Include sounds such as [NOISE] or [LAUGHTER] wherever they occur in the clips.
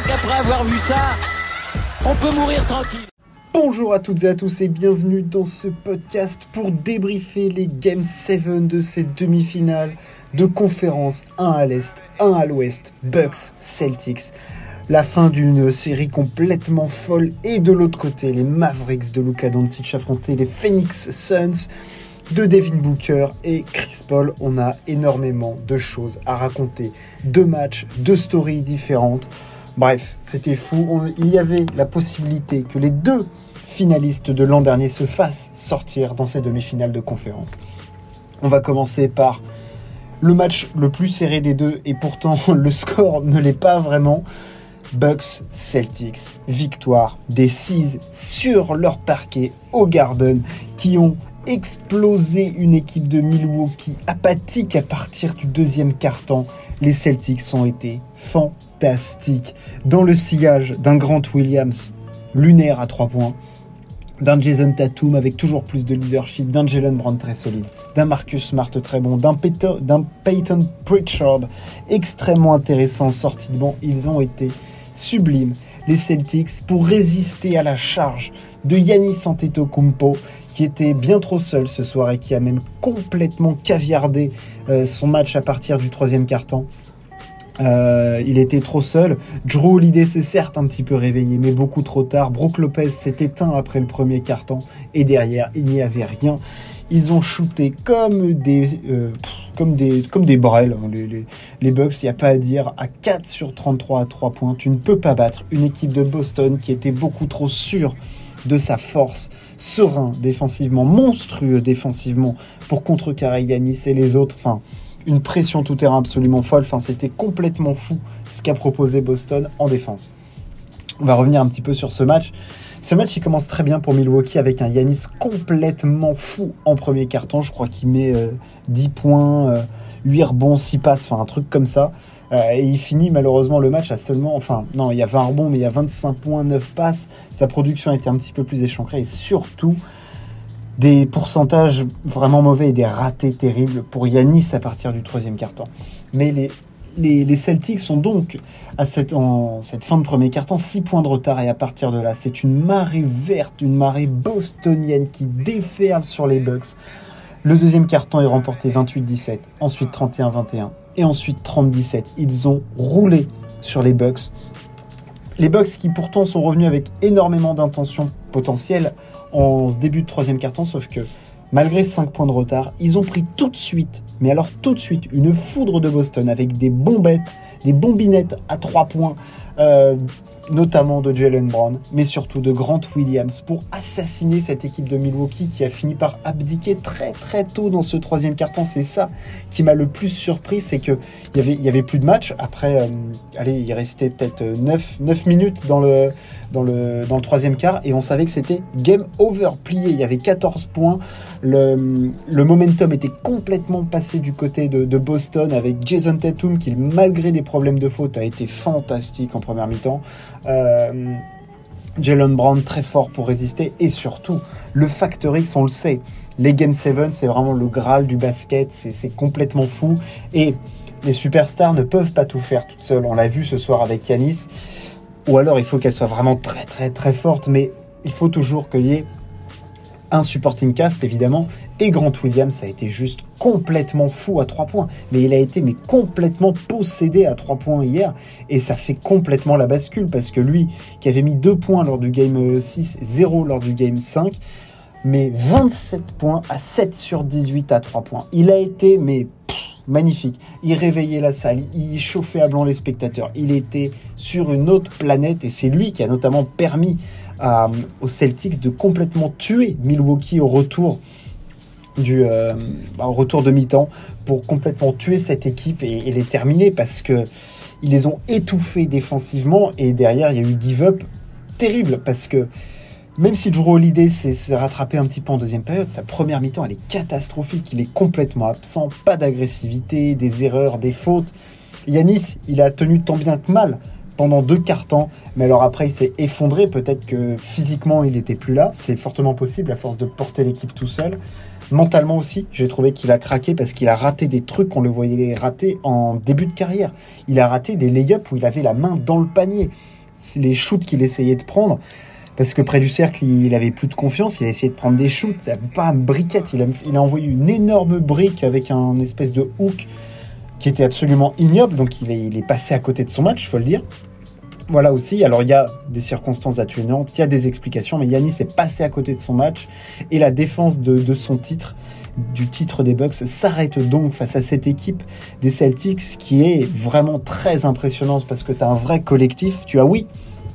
crois qu'après avoir vu ça, on peut mourir tranquille. Bonjour à toutes et à tous et bienvenue dans ce podcast pour débriefer les Game 7 de ces demi-finales de conférence 1 à l'Est, 1 à l'Ouest, Bucks, Celtics. La fin d'une série complètement folle et de l'autre côté, les Mavericks de Luka Doncic affrontaient les Phoenix Suns de Devin Booker et Chris Paul. On a énormément de choses à raconter, deux matchs, deux stories différentes. Bref, c'était fou. il y avait la possibilité que les deux finalistes de l'an dernier se fassent sortir dans ces demi-finales de conférence. On va commencer par le match le plus serré des deux et pourtant [LAUGHS] le score ne l'est pas vraiment. Bucks Celtics, victoire des Seas sur leur parquet au Garden qui ont explosé une équipe de Milwaukee apathique à partir du deuxième quart-temps. Les Celtics ont été fantastiques dans le sillage d'un Grant Williams lunaire à trois points d'un Jason Tatum avec toujours plus de leadership, d'un Jalen Brown très solide, d'un Marcus Smart très bon, d'un Peyton, Pritchard extrêmement intéressant sorti de banc. Ils ont été sublimes, les Celtics, pour résister à la charge de Yannis Antetokounmpo qui était bien trop seul ce soir et qui a même complètement caviardé euh, son match à partir du troisième quart-temps. Euh, il était trop seul. Drew Holiday s'est certes un petit peu réveillé, mais beaucoup trop tard. Brooke Lopez s'est éteint après le premier carton. Et derrière, il n'y avait rien. Ils ont shooté comme des, euh, comme des, comme des brels, hein, les, les, Bucks, il n'y a pas à dire. À 4 sur 33 à 3 points, tu ne peux pas battre une équipe de Boston qui était beaucoup trop sûre de sa force, serein défensivement, monstrueux défensivement, pour contrecarrer Yanis et les autres. Enfin, une pression tout terrain absolument folle. Enfin, c'était complètement fou ce qu'a proposé Boston en défense. On va revenir un petit peu sur ce match. Ce match, il commence très bien pour Milwaukee avec un Yanis complètement fou en premier carton. Je crois qu'il met 10 euh, points, 8 euh, rebonds, 6 passes, enfin un truc comme ça. Euh, et il finit malheureusement le match à seulement, enfin non, il y a 20 rebonds, mais il y a 25 points, 9 passes. Sa production été un petit peu plus échancrée et surtout, des pourcentages vraiment mauvais et des ratés terribles pour Yanis à partir du troisième quart-temps. Mais les, Celtics sont donc à cette, en cette fin de premier quart-temps 6 points de retard et à partir de là, c'est une marée verte, une marée bostonienne qui déferle sur les Bucks. Le deuxième quart-temps est remporté 28-17, ensuite 31-21 et ensuite 30-17. Ils ont roulé sur les Bucks. Les Bucks qui pourtant sont revenus avec énormément d'intentions potentielles en ce début de troisième carton, sauf que malgré 5 points de retard, ils ont pris tout de suite, mais alors tout de suite, une foudre de Boston avec des bombettes, des bombinettes à 3 points. Euh, notamment de Jalen Brown, mais surtout de Grant Williams, pour assassiner cette équipe de Milwaukee qui a fini par abdiquer très très tôt dans ce troisième quart-temps. C'est ça qui m'a le plus surpris, c'est qu'il y avait, y avait plus de match. Après, euh, allez, il restait peut-être 9, 9 minutes dans le, dans, le, dans le troisième quart, et on savait que c'était game over, plié. Il y avait 14 points. Le, momentum était complètement passé du côté de, Boston avec Jason Tatum qui, malgré des problèmes de faute, a été fantastique en première mi-temps. Euh, Jalen Brown très fort pour résister et surtout le Factor X, on le sait. Les Game 7, c'est vraiment le graal du basket, c'est complètement fou. Et les superstars ne peuvent pas tout faire toutes seules. On l'a vu ce soir avec Yanis. Ou alors il faut qu'elle soit vraiment très très très forte, mais il faut toujours qu'il y ait un supporting cast évidemment. Et Grant Williams a été juste complètement fou à 3 points. Mais il a été mais complètement possédé à 3 points hier. Et ça fait complètement la bascule parce que lui qui avait mis 2 points lors du game 6 0 lors du game 5 mais 27 points à 7 sur 18 à 3 points. Il a été mais magnifique. Il réveillait la salle, il chauffait à blanc les spectateurs. Il était sur une autre planète et c'est lui qui a notamment permis aux Celtics de complètement tuer Milwaukee au retour du euh, bah, au retour de mi-temps pour complètement tuer cette équipe et, les terminer parce que ils les ont étouffés défensivement et derrière il y a eu give up terrible parce que même si Drew Holiday s'est rattrapé un petit peu en deuxième période, sa première mi-temps elle est catastrophique, il est complètement absent, pas d'agressivité, des erreurs, des fautes. Yanis, il a tenu tant bien que mal pendant deux quarts temps. Mais alors après, il s'est effondré. Peut-être que physiquement, il n'était plus là. C'est fortement possible à force de porter l'équipe tout seul. Mentalement aussi, j'ai trouvé qu'il a craqué parce qu'il a raté des trucs qu'on le voyait rater en début de carrière. Il a raté des lay-ups où il avait la main dans le panier. Les shoots qu'il essayait de prendre, parce que près du cercle, il avait plus de confiance, il a essayé de prendre des shoots, un briquette, il a, il a envoyé une énorme brique avec un espèce de hook qui était absolument ignoble, donc il est, passé à côté de son match, il faut le dire. Voilà aussi, alors il y a des circonstances atténuantes, il y a des explications, mais Yanis est passé à côté de son match et la défense de, son titre, du titre des Bucks, s'arrête donc face à cette équipe des Celtics qui est vraiment très impressionnante parce que tu as un vrai collectif. Tu as, oui,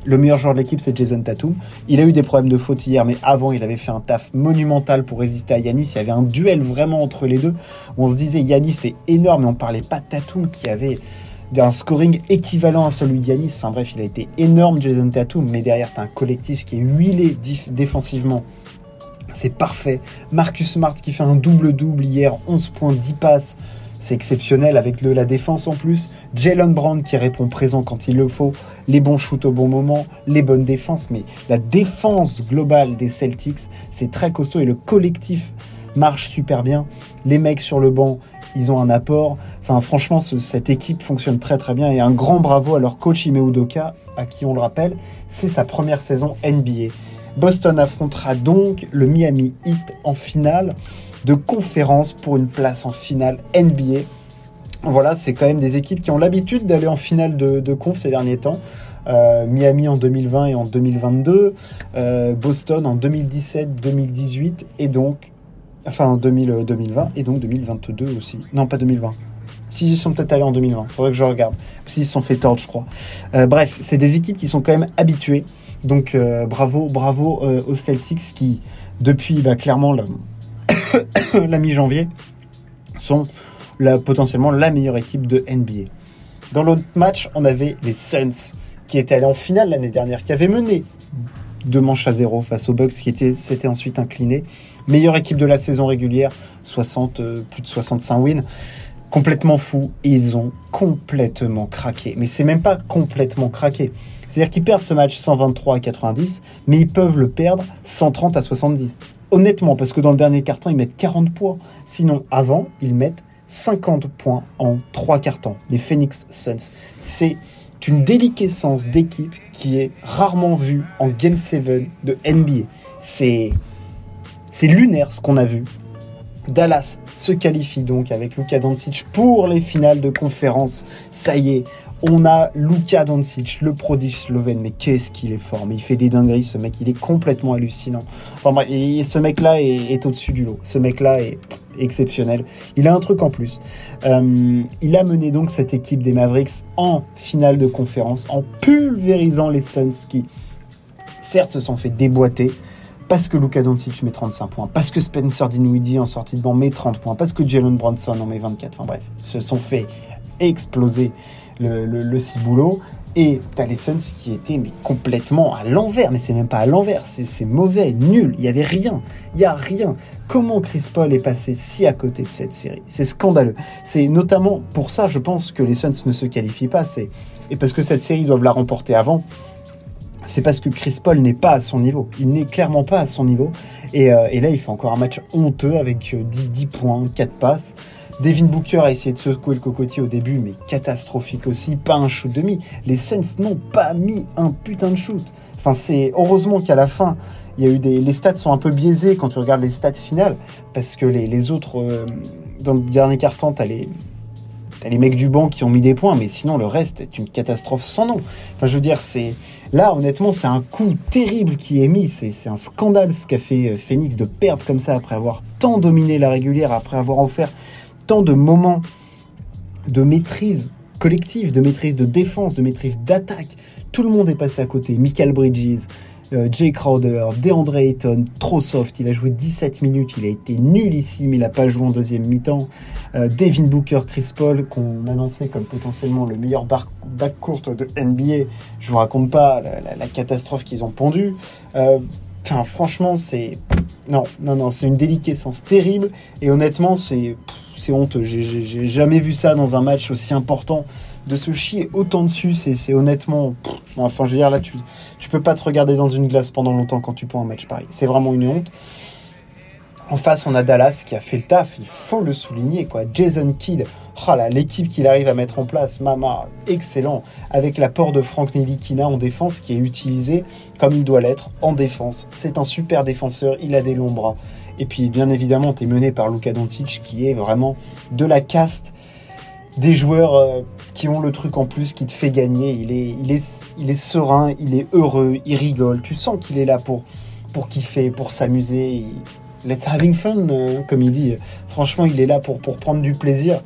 le meilleur joueur de l'équipe, c'est Jason Tatum. Il a eu des problèmes de faute hier, mais avant, il avait fait un taf monumental pour résister à Yanis. Il y avait un duel vraiment entre les deux on se disait Yanis est énorme, mais on parlait pas de Tatum qui avait d'un scoring équivalent à celui de Yanis. Enfin bref, il a été énorme Jason Tatum, mais derrière, tu as un collectif qui est huilé défensivement. C'est parfait. Marcus Smart qui fait un double-double hier, 11 points, 10 passes. C'est exceptionnel avec la défense en plus. Jalen Brown qui répond présent quand il le faut. Les bons shoots au bon moment, les bonnes défenses. Mais la défense globale des Celtics, c'est très costaud et le collectif marche super bien. Les mecs sur le banc, ils ont un apport. Enfin, franchement, cette équipe fonctionne très très bien et un grand bravo à leur coach Ime Udoka, à qui on le rappelle, c'est sa première saison NBA. Boston affrontera donc le Miami Heat en finale de conférence pour une place en finale NBA. Voilà, c'est quand même des équipes qui ont l'habitude d'aller en finale de, conf ces derniers temps. Euh, Miami en 2020 et en 2022, euh, Boston en 2017, 2018 et donc Enfin, en 2020 et donc 2022 aussi. Non, pas 2020. Si ils sont peut-être allés en 2020, faudrait que je regarde. S'ils se sont fait tordre, je crois. Euh, bref, c'est des équipes qui sont quand même habituées. Donc euh, bravo, bravo euh, aux Celtics qui, depuis bah, clairement la, [COUGHS] la mi-janvier, sont la, potentiellement la meilleure équipe de NBA. Dans l'autre match, on avait les Suns qui étaient allés en finale l'année dernière, qui avaient mené deux manches à zéro face aux Bucks, qui s'étaient ensuite inclinés meilleure équipe de la saison régulière, 60, euh, plus de 65 wins. Complètement fou. Ils ont complètement craqué. Mais c'est même pas complètement craqué. C'est-à-dire qu'ils perdent ce match 123 à 90, mais ils peuvent le perdre 130 à 70. Honnêtement, parce que dans le dernier carton, ils mettent 40 points. Sinon, avant, ils mettent 50 points en 3 cartons. Les Phoenix Suns. C'est une déliquescence d'équipe qui est rarement vue en Game 7 de NBA. C'est c'est lunaire ce qu'on a vu. Dallas se qualifie donc avec Luka Doncic pour les finales de conférence. Ça y est, on a Luka Doncic, le prodige slovène. Mais qu'est-ce qu'il est fort Mais il fait des dingueries, ce mec. Il est complètement hallucinant. et ce mec-là est, au-dessus du lot. Ce mec-là est exceptionnel. Il a un truc en plus. Euh, il a mené donc cette équipe des Mavericks en finale de conférence en pulvérisant les Suns qui, certes, se sont fait déboîter parce que Luka Doncic met 35 points, parce que Spencer Dinwiddie en sortie de banc met 30 points, parce que Jalen Brunson en met 24. Enfin bref, se sont fait exploser le, ciboulot. Et t'as les Suns qui étaient mais complètement à l'envers, mais c'est même pas à l'envers, c'est mauvais, nul, il y avait rien, il y a rien. Comment Chris Paul est passé si à côté de cette série? C'est scandaleux. C'est notamment pour ça, je pense que les Suns ne se qualifient pas, c'est et parce que cette série doivent la remporter avant c'est parce que Chris Paul n'est pas à son niveau. Il n'est clairement pas à son niveau. Et, euh, là, il fait encore un match honteux avec 10, euh, points, 4 passes. Devin Booker a essayé de secouer le cocotier au début, mais catastrophique aussi. Pas un shoot demi. Les Suns n'ont pas mis un putain de shoot. Enfin, c'est heureusement qu'à la fin, il y a eu des. Les stats sont un peu biaisés quand tu regardes les stats finales, parce que les, autres, euh, dans le dernier quart-temps, t'as les, T'as les mecs du banc qui ont mis des points, mais sinon le reste est une catastrophe sans nom. Enfin, je veux dire, c'est là honnêtement, c'est un coup terrible qui est mis. C'est un scandale ce qu'a fait euh, Phoenix de perdre comme ça après avoir tant dominé la régulière, après avoir offert tant de moments de maîtrise collective, de maîtrise de défense, de maîtrise d'attaque. Tout le monde est passé à côté. Michael Bridges, euh, Jay Crowder, DeAndre Ayton, trop soft. Il a joué 17 minutes, il a été nul ici, mais il n'a pas joué en deuxième mi-temps. Euh, Devin Booker, Chris Paul, qu'on annonçait comme potentiellement le meilleur backcourt de NBA. Je vous raconte pas la, catastrophe qu'ils ont pondue. Euh, enfin, franchement, c'est. Non, non, non, c'est une déliquescence terrible. Et honnêtement, c'est honteux. J'ai jamais vu ça dans un match aussi important de se chier autant dessus, c'est honnêtement. enfin, je veux dire, là, tu, tu peux pas te regarder dans une glace pendant longtemps quand tu prends un match pareil. C'est vraiment une honte. En face, on a Dallas qui a fait le taf, il faut le souligner. quoi. Jason Kidd, oh l'équipe qu'il arrive à mettre en place, Mama, excellent. Avec l'apport de Frank Nelikina en défense qui est utilisé comme il doit l'être en défense. C'est un super défenseur, il a des longs bras. Et puis, bien évidemment, tu es mené par Luka Doncic qui est vraiment de la caste des joueurs euh, qui ont le truc en plus qui te fait gagner. Il est, il est, il est serein, il est heureux, il rigole. Tu sens qu'il est là pour, pour kiffer, pour s'amuser let's having fun, euh, comme il dit. Franchement, il est là pour, pour prendre du plaisir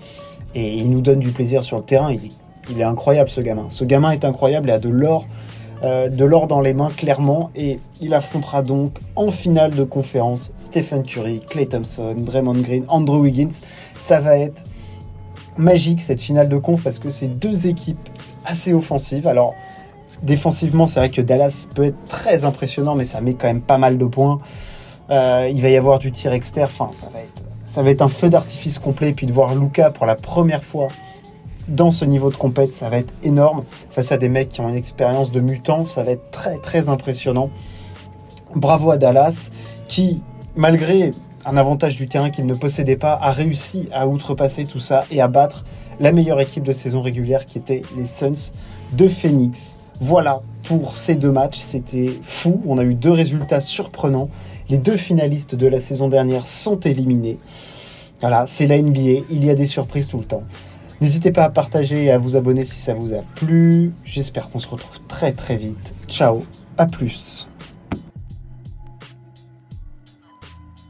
et il nous donne du plaisir sur le terrain. Il il est incroyable ce gamin. Ce gamin est incroyable, il a de l'or, euh, de l'or dans les mains clairement et il affrontera donc en finale de conférence Stephen Curry, Clay Thompson, Draymond Green, Andrew Wiggins. Ça va être magique cette finale de conf parce que c'est deux équipes assez offensives. Alors défensivement, c'est vrai que Dallas peut être très impressionnant, mais ça met quand même pas mal de points. Euh, il va y avoir du tir externe. Enfin, ça va être, ça va être un feu d'artifice complet. Et puis de voir Luca pour la première fois dans ce niveau de compète, ça va être énorme. Face à des mecs qui ont une expérience de mutant, ça va être très très impressionnant. Bravo à Dallas qui, malgré un avantage du terrain qu'il ne possédait pas, a réussi à outrepasser tout ça et à battre la meilleure équipe de saison régulière qui était les Suns de Phoenix. Voilà pour ces deux matchs, c'était fou. On a eu deux résultats surprenants. Les deux finalistes de la saison dernière sont éliminés. Voilà, c'est la NBA, il y a des surprises tout le temps. N'hésitez pas à partager et à vous abonner si ça vous a plu. J'espère qu'on se retrouve très très vite. Ciao, à plus.